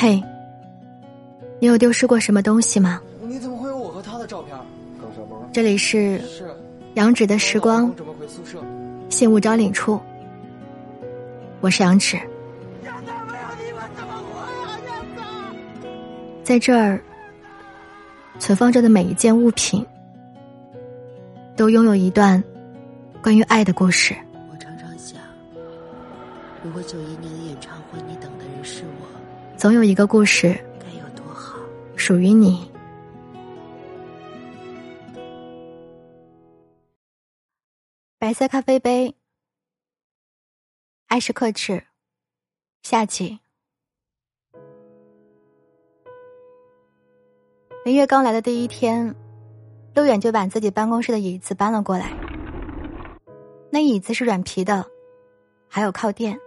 嘿，你有丢失过什么东西吗？你怎么会有我和他的照片？这里是是杨芷的时光我准备回宿舍。信物招领处，我是杨芷。在这儿，存放着的每一件物品，都拥有一段关于爱的故事。我常常想，如果九一年的演唱会你等的人是我，总有一个故事该有多好。属于你。白色咖啡杯，爱是克制。下集。林月刚来的第一天，陆远就把自己办公室的椅子搬了过来。那椅子是软皮的，还有靠垫，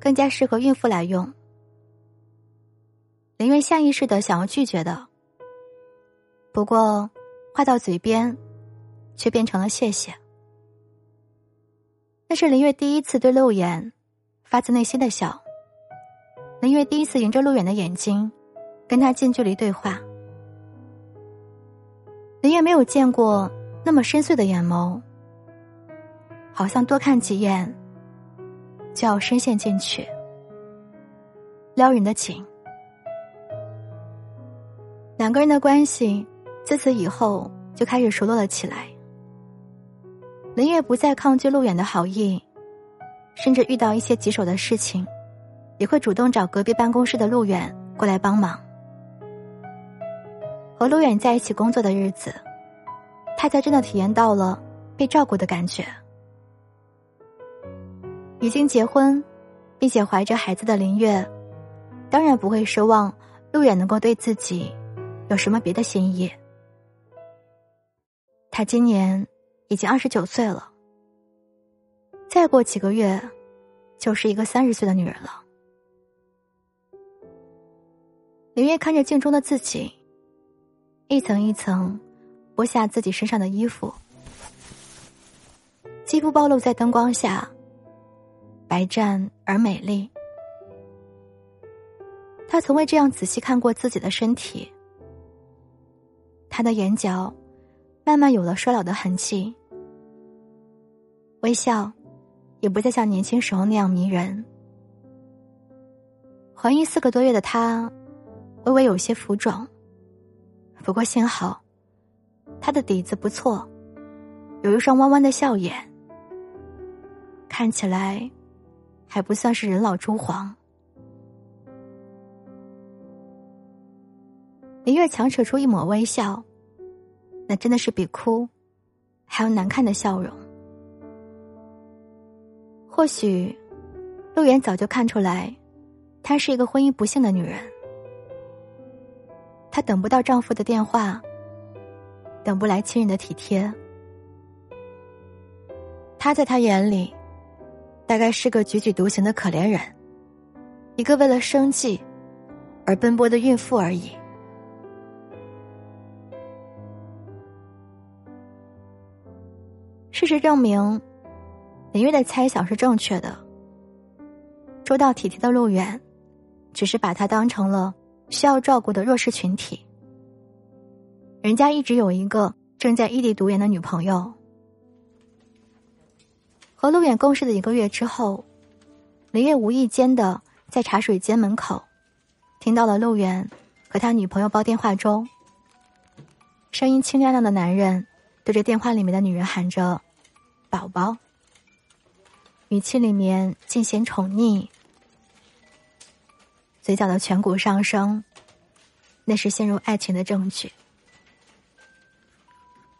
更加适合孕妇来用。林月下意识的想要拒绝的，不过话到嘴边，却变成了谢谢。那是林月第一次对陆远发自内心的笑。林月第一次迎着陆远的眼睛，跟他近距离对话。林月没有见过那么深邃的眼眸，好像多看几眼就要深陷进去，撩人的情。两个人的关系自此以后就开始熟络了起来。林月不再抗拒陆远的好意，甚至遇到一些棘手的事情，也会主动找隔壁办公室的陆远过来帮忙。和陆远在一起工作的日子，他才真的体验到了被照顾的感觉。已经结婚，并且怀着孩子的林月，当然不会奢望陆远能够对自己有什么别的心意。他今年。已经二十九岁了，再过几个月，就是一个三十岁的女人了。林月看着镜中的自己，一层一层剥下自己身上的衣服，肌肤暴露在灯光下，白皙而美丽。她从未这样仔细看过自己的身体，他的眼角。慢慢有了衰老的痕迹，微笑也不再像年轻时候那样迷人。怀孕四个多月的她，微微有些浮肿。不过幸好，她的底子不错，有一双弯弯的笑眼，看起来还不算是人老珠黄。林月强扯出一抹微笑。那真的是比哭还要难看的笑容。或许，陆远早就看出来，她是一个婚姻不幸的女人。她等不到丈夫的电话，等不来亲人的体贴。她在他眼里，大概是个踽踽独行的可怜人，一个为了生计而奔波的孕妇而已。事实证明，林月的猜想是正确的。周到体贴的陆远，只是把他当成了需要照顾的弱势群体。人家一直有一个正在异地读研的女朋友。和陆远共事的一个月之后，林月无意间的在茶水间门口，听到了陆远和他女朋友煲电话粥。声音清亮亮的男人对着电话里面的女人喊着。宝宝，语气里面尽显宠溺，嘴角的颧骨上升，那是陷入爱情的证据。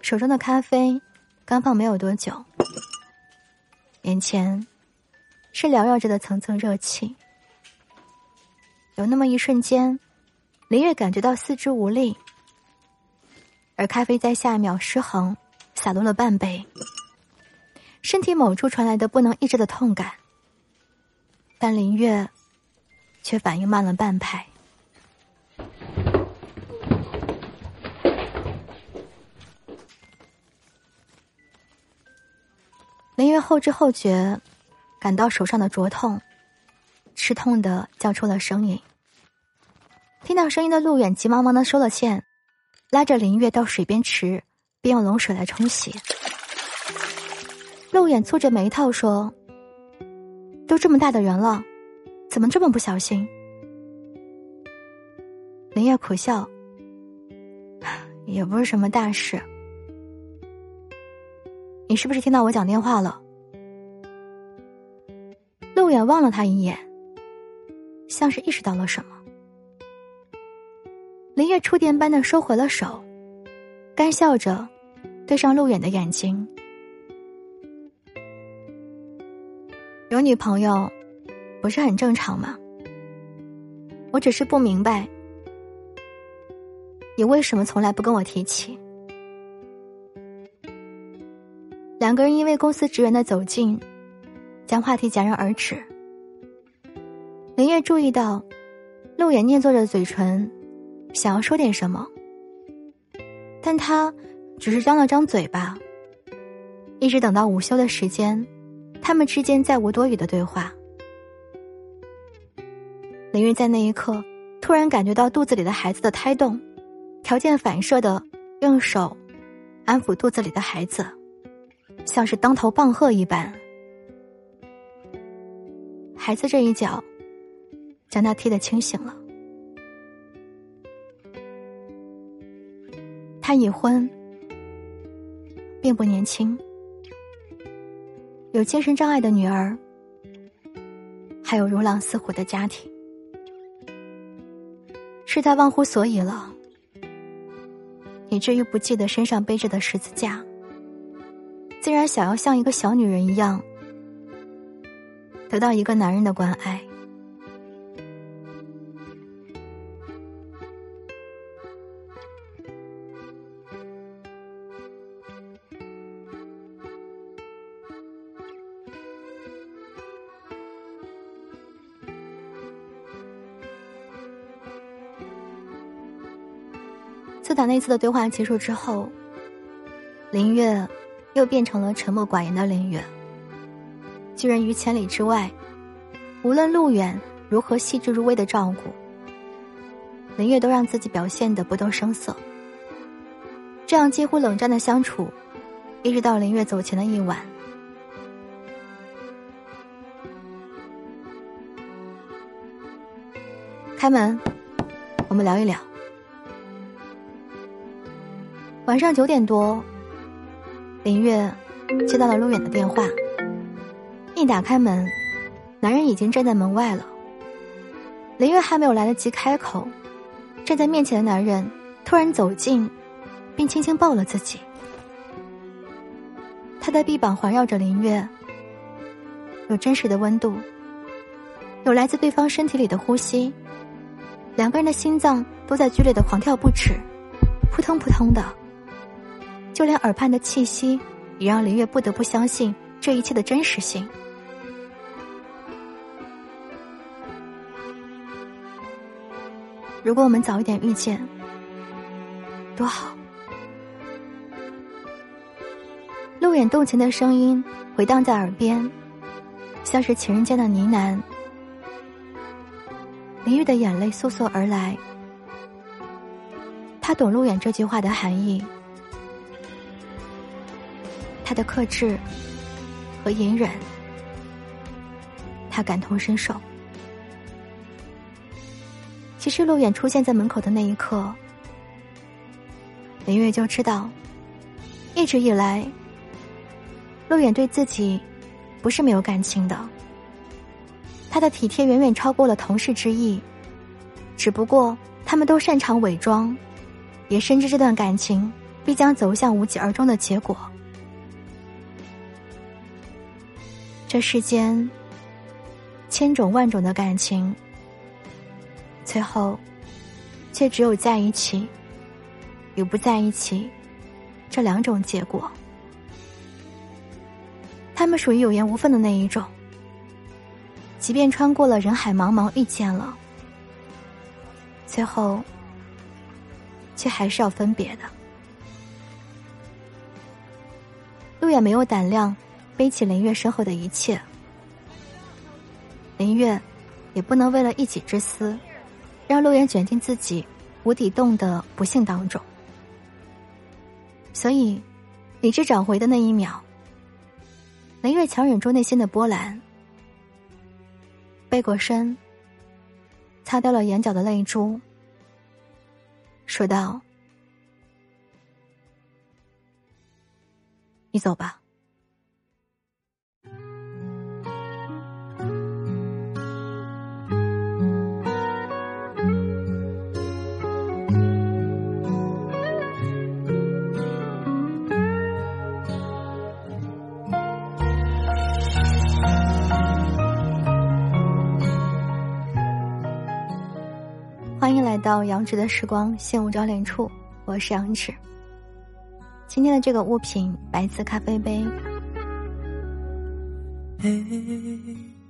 手中的咖啡刚放没有多久，眼前是缭绕着的层层热气。有那么一瞬间，林月感觉到四肢无力，而咖啡在下一秒失衡，洒落了半杯。身体某处传来的不能抑制的痛感，但林月却反应慢了半拍。林月后知后觉，感到手上的灼痛，吃痛的叫出了声音。听到声音的陆远急忙忙的收了线，拉着林月到水边池，便用冷水来冲洗。陆远蹙着眉头说：“都这么大的人了，怎么这么不小心？”林月苦笑：“也不是什么大事。你是不是听到我讲电话了？”陆远望了他一眼，像是意识到了什么。林月触电般的收回了手，干笑着，对上陆远的眼睛。有女朋友，不是很正常吗？我只是不明白，你为什么从来不跟我提起？两个人因为公司职员的走近，将话题戛然而止。林月注意到，陆远捏作着嘴唇。想要说点什么，但他只是张了张嘴巴。一直等到午休的时间，他们之间再无多余的对话。林玉在那一刻突然感觉到肚子里的孩子的胎动，条件反射的用手安抚肚子里的孩子，像是当头棒喝一般。孩子这一脚，将他踢得清醒了。他已婚，并不年轻，有精神障碍的女儿，还有如狼似虎的家庭，是他忘乎所以了，以至于不记得身上背着的十字架，竟然想要像一个小女人一样，得到一个男人的关爱。自打那次的对话结束之后，林月又变成了沉默寡言的林月。拒人于千里之外，无论路远如何细致入微的照顾，林月都让自己表现的不动声色。这样几乎冷战的相处，一直到林月走前的一晚。开门，我们聊一聊。晚上九点多，林月接到了陆远的电话。一打开门，男人已经站在门外了。林月还没有来得及开口，站在面前的男人突然走近，并轻轻抱了自己。他的臂膀环绕着林月，有真实的温度，有来自对方身体里的呼吸，两个人的心脏都在剧烈的狂跳不止，扑通扑通的。就连耳畔的气息，也让林月不得不相信这一切的真实性。如果我们早一点遇见，多好！路远动情的声音回荡在耳边，像是情人间的呢喃。林玉的眼泪簌簌而来，他懂路远这句话的含义。他的克制和隐忍，他感同身受。其实，陆远出现在门口的那一刻，林月就知道，一直以来，陆远对自己不是没有感情的。他的体贴远远超过了同事之意，只不过他们都擅长伪装，也深知这段感情必将走向无疾而终的结果。这世间千种万种的感情，最后却只有在一起与不在一起这两种结果。他们属于有缘无分的那一种，即便穿过了人海茫茫遇见了，最后却还是要分别的。路远没有胆量。背起林月身后的一切，林月也不能为了一己之私让陆远卷进自己无底洞的不幸当中。所以，理智找回的那一秒，林月强忍住内心的波澜，背过身，擦掉了眼角的泪珠，说道：“你走吧。”到杨植的时光现物招联处，我是杨植。今天的这个物品，白瓷咖啡杯，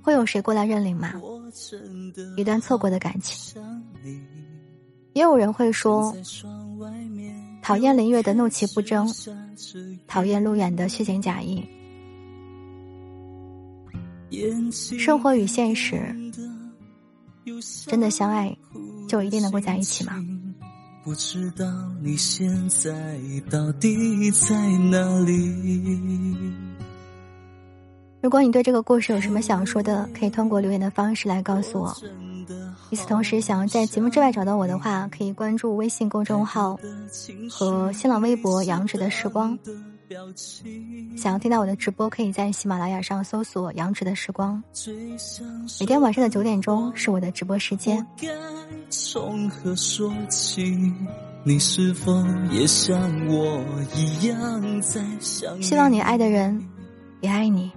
会有谁过来认领吗？一段错过的感情，也有人会说，讨厌林月的怒其不争，讨厌路远的虚情假意。生活与现实，真的相爱。就一定能够在一起吗？不知道你现在到底在哪里。如果你对这个故事有什么想说的，可以通过留言的方式来告诉我。与此同时，想要在节目之外找到我的话，可以关注微信公众号和新浪微博“杨子的时光”。想要听到我的直播，可以在喜马拉雅上搜索“杨植的时光”。每天晚上的九点钟是我的直播时间。从何说起？你是否也像我一样在想？希望你爱的人也爱你。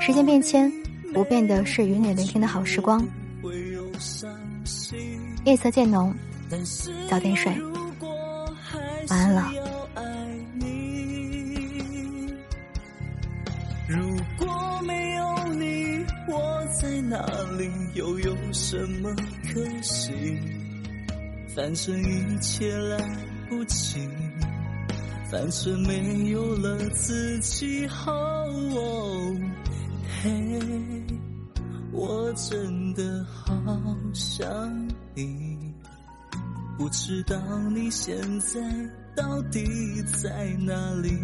时间变迁，不变的是与你聆听的好时光。夜色渐浓，早点睡。晚安了。如果没有你，我在哪里？又有什么可惜？反正一切来不及，反正没有了自己。哦，嘿，我真的好想你。不知道你现在到底在哪里？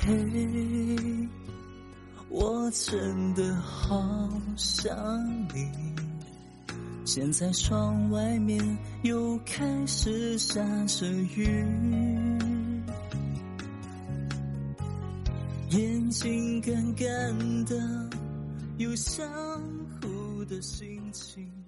嘿，我真的好想你。现在窗外面又开始下着雨，眼睛干干的，有想哭的心情。